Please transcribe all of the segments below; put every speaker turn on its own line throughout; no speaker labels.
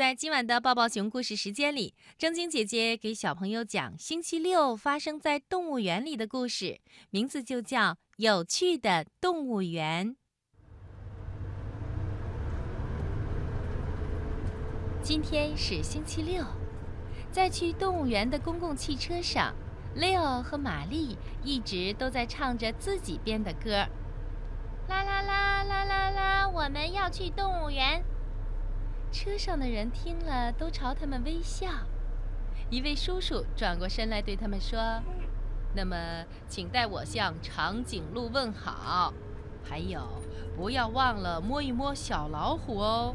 在今晚的抱抱熊故事时间里，正晶姐姐给小朋友讲星期六发生在动物园里的故事，名字就叫《有趣的动物园》。今天是星期六，在去动物园的公共汽车上，Leo 和玛丽一直都在唱着自己编的歌。
啦啦啦啦啦啦！我们要去动物园。
车上的人听了都朝他们微笑。一位叔叔转过身来对他们说：“那么，请代我向长颈鹿问好，还有，不要忘了摸一摸小老虎哦。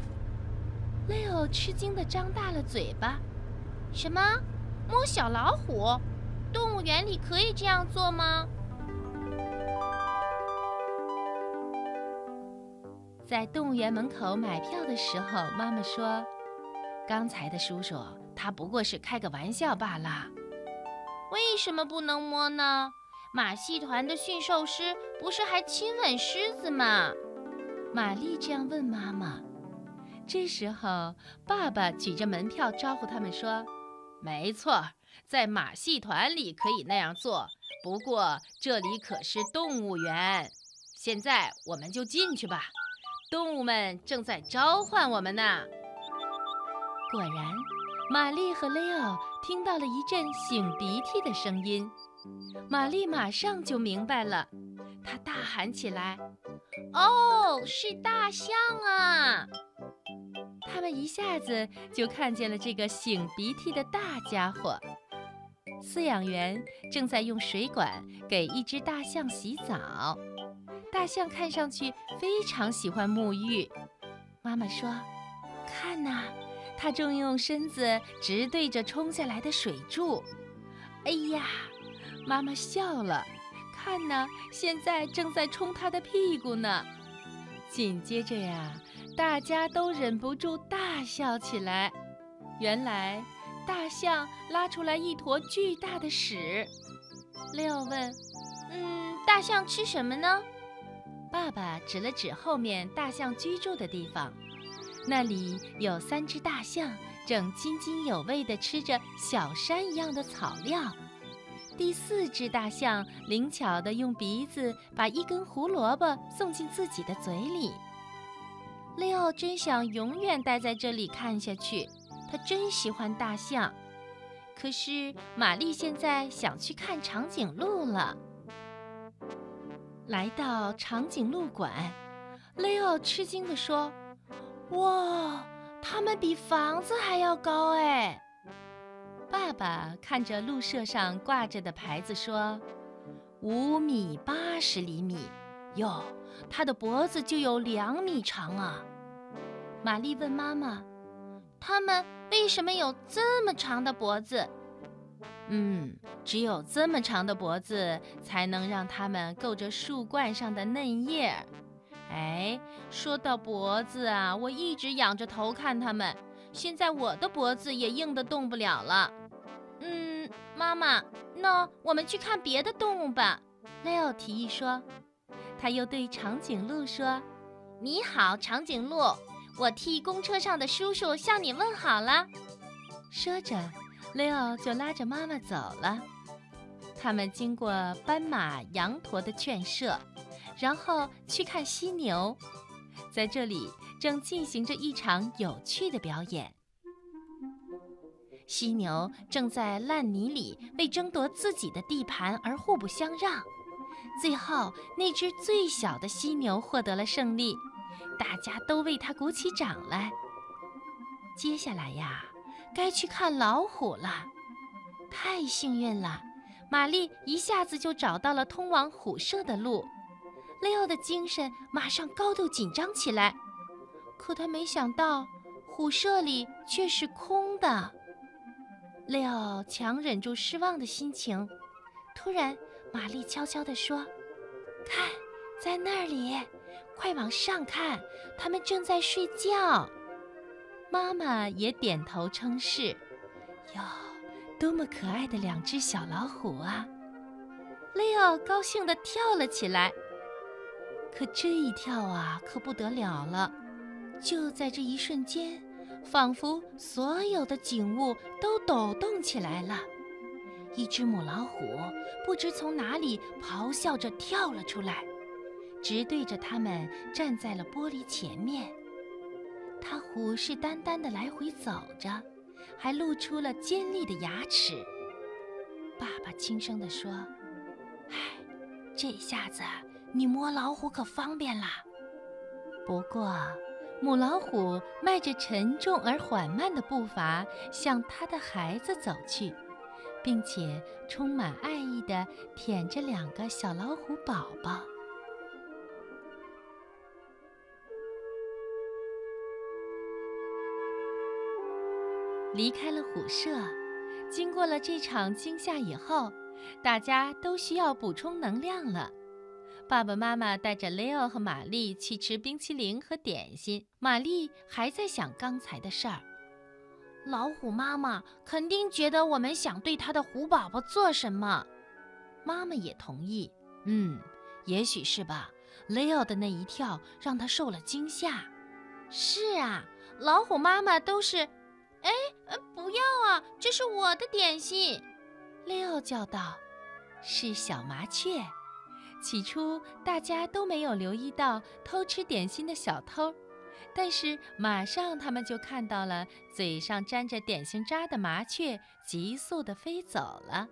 ”Leo 吃惊地张大了嘴巴：“什么？摸小老虎？动物园里可以这样做吗？”
在动物园门口买票的时候，妈妈说：“刚才的叔叔他不过是开个玩笑罢了。”
为什么不能摸呢？马戏团的驯兽师不是还亲吻狮子吗？
玛丽这样问妈妈。这时候，爸爸举着门票招呼他们说：“没错，在马戏团里可以那样做，不过这里可是动物园。现在我们就进去吧。”动物们正在召唤我们呢。果然，玛丽和雷奥听到了一阵擤鼻涕的声音。玛丽马上就明白了，她大喊起来：“
哦，是大象啊！”
他们一下子就看见了这个擤鼻涕的大家伙。饲养员正在用水管给一只大象洗澡。大象看上去非常喜欢沐浴。妈妈说：“看呐，它正用身子直对着冲下来的水柱。”哎呀，妈妈笑了。看呐，现在正在冲它的屁股呢。紧接着呀，大家都忍不住大笑起来。原来，大象拉出来一坨巨大的屎。
六问：“嗯，大象吃什么呢？”
爸爸指了指后面大象居住的地方，那里有三只大象正津津有味地吃着小山一样的草料。第四只大象灵巧地用鼻子把一根胡萝卜送进自己的嘴里。利奥真想永远待在这里看下去，他真喜欢大象。可是玛丽现在想去看长颈鹿了。来到长颈鹿馆，雷奥吃惊地说：“哇，它们比房子还要高哎！”爸爸看着鹿舍上挂着的牌子说：“五米八十厘米，哟，它的脖子就有两米长啊！”玛丽问妈妈：“
它们为什么有这么长的脖子？”
嗯，只有这么长的脖子，才能让它们够着树冠上的嫩叶。哎，说到脖子啊，我一直仰着头看它们，现在我的脖子也硬得动不了了。
嗯，妈妈，那我们去看别的动物吧。
雷奥提议说。他又对长颈鹿说：“
你好，长颈鹿，我替公车上的叔叔向你问好了。”
说着。雷奥就拉着妈妈走了。他们经过斑马、羊驼的圈舍，然后去看犀牛。在这里正进行着一场有趣的表演。犀牛正在烂泥里为争夺自己的地盘而互不相让。最后，那只最小的犀牛获得了胜利，大家都为它鼓起掌来。接下来呀。该去看老虎了，太幸运了！玛丽一下子就找到了通往虎舍的路。雷奥的精神马上高度紧张起来，可他没想到虎舍里却是空的。雷奥强忍住失望的心情，突然，玛丽悄悄地说：“看，在那里，快往上看，他们正在睡觉。”妈妈也点头称是，哟，多么可爱的两只小老虎啊！雷奥高兴地跳了起来。可这一跳啊，可不得了了！就在这一瞬间，仿佛所有的景物都抖动起来了。一只母老虎不知从哪里咆哮着跳了出来，直对着他们站在了玻璃前面。它虎视眈眈地来回走着，还露出了尖利的牙齿。爸爸轻声地说：“唉，这下子你摸老虎可方便啦。”不过，母老虎迈着沉重而缓慢的步伐向它的孩子走去，并且充满爱意地舔着两个小老虎宝宝。离开了虎舍，经过了这场惊吓以后，大家都需要补充能量了。爸爸妈妈带着雷欧和玛丽去吃冰淇淋和点心。玛丽还在想刚才的事儿。
老虎妈妈肯定觉得我们想对它的虎宝宝做什么。
妈妈也同意。嗯，也许是吧。雷欧的那一跳让他受了惊吓。
是啊，老虎妈妈都是。哎，不要啊！这是我的点心。
雷欧叫道：“是小麻雀。”起初，大家都没有留意到偷吃点心的小偷，但是马上他们就看到了嘴上沾着点心渣的麻雀急速地飞走了。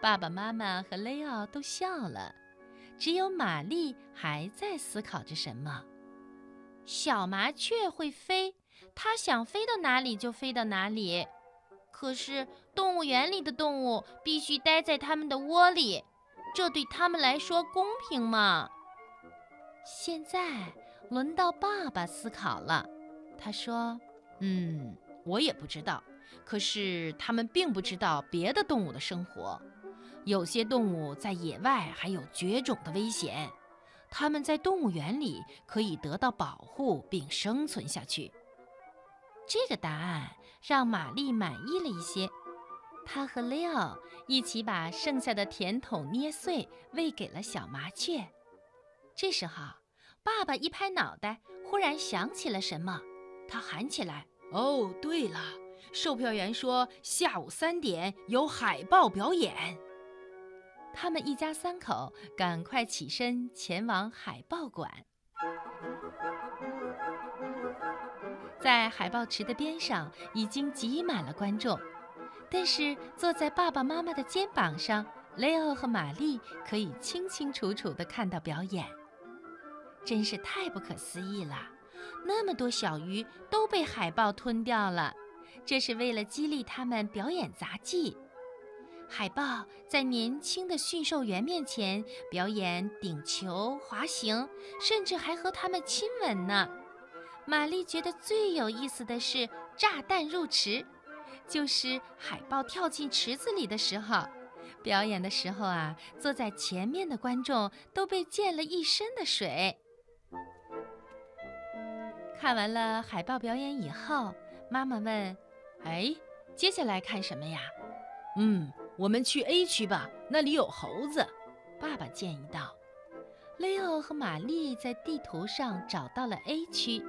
爸爸妈妈和雷奥都笑了，只有玛丽还在思考着什么。
小麻雀会飞，它想飞到哪里就飞到哪里，可是动物园里的动物必须待在它们的窝里。这对他们来说公平吗？
现在轮到爸爸思考了。他说：“
嗯，我也不知道。可是他们并不知道别的动物的生活。有些动物在野外还有绝种的危险，它们在动物园里可以得到保护并生存下去。”
这个答案让玛丽满意了一些。她和 Leo 一起把剩下的甜筒捏碎，喂给了小麻雀。这时候，爸爸一拍脑袋，忽然想起了什么，他喊起来：“
哦，对了，售票员说下午三点有海豹表演。”
他们一家三口赶快起身前往海豹馆。在海豹池的边上，已经挤满了观众。但是坐在爸爸妈妈的肩膀上，雷欧和玛丽可以清清楚楚地看到表演，真是太不可思议了！那么多小鱼都被海豹吞掉了，这是为了激励他们表演杂技。海豹在年轻的驯兽员面前表演顶球、滑行，甚至还和他们亲吻呢。玛丽觉得最有意思的是炸弹入池。就是海豹跳进池子里的时候，表演的时候啊，坐在前面的观众都被溅了一身的水。看完了海豹表演以后，妈妈问：“
哎，接下来看什么呀？”“嗯，我们去 A 区吧，那里有猴子。”
爸爸建议道。雷欧和玛丽在地图上找到了 A 区。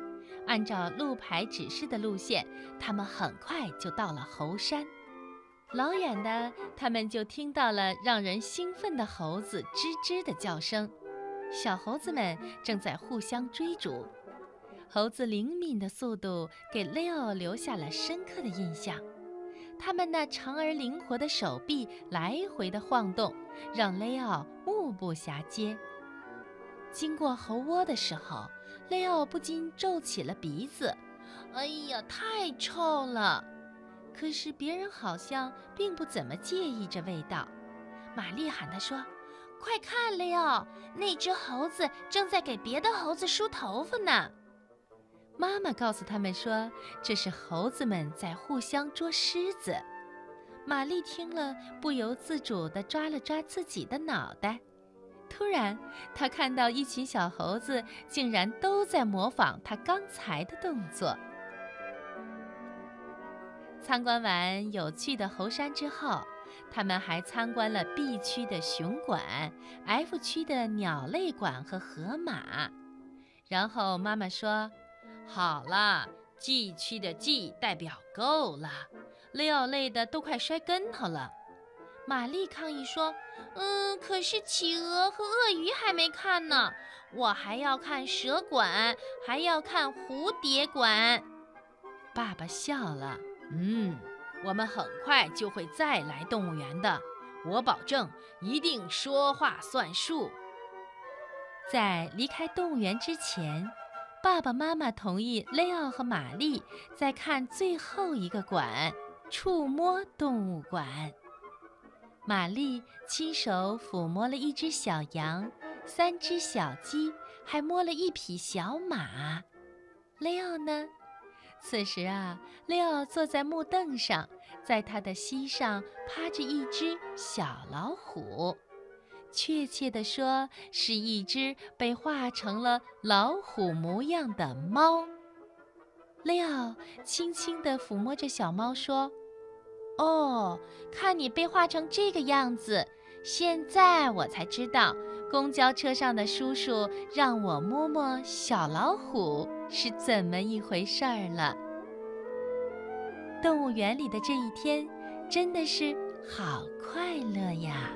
按照路牌指示的路线，他们很快就到了猴山。老远的，他们就听到了让人兴奋的猴子吱吱的叫声。小猴子们正在互相追逐。猴子灵敏的速度给雷奥留下了深刻的印象。它们那长而灵活的手臂来回的晃动，让雷奥目不暇接。经过猴窝的时候。雷奥不禁皱起了鼻子，“哎呀，太臭了！”可是别人好像并不怎么介意这味道。玛丽喊他说：“快看，雷奥，那只猴子正在给别的猴子梳头发呢。”妈妈告诉他们说：“这是猴子们在互相捉虱子。”玛丽听了，不由自主地抓了抓自己的脑袋。突然，他看到一群小猴子竟然都在模仿他刚才的动作。参观完有趣的猴山之后，他们还参观了 B 区的熊馆、F 区的鸟类馆和河马。然后妈妈说：“好了
，，G 区的 G 代表够了。雷奥累的都快摔跟头了。
玛丽抗议说：“嗯，可是企鹅和鳄鱼还没看呢，我还要看蛇馆，还要看蝴蝶馆。”
爸爸笑了：“嗯，我们很快就会再来动物园的，我保证，一定说话算数。”在离开动物园之前，爸爸妈妈同意雷奥和玛丽再看最后一个馆——触摸动物馆。玛丽亲手抚摸了一只小羊，三只小鸡，还摸了一匹小马。雷奥呢？此时啊，雷奥坐在木凳上，在他的膝上趴着一只小老虎，确切地说，是一只被画成了老虎模样的猫。雷奥轻轻地抚摸着小猫，说。
哦，看你被画成这个样子，现在我才知道，公交车上的叔叔让我摸摸小老虎是怎么一回事儿了。
动物园里的这一天，真的是好快乐呀！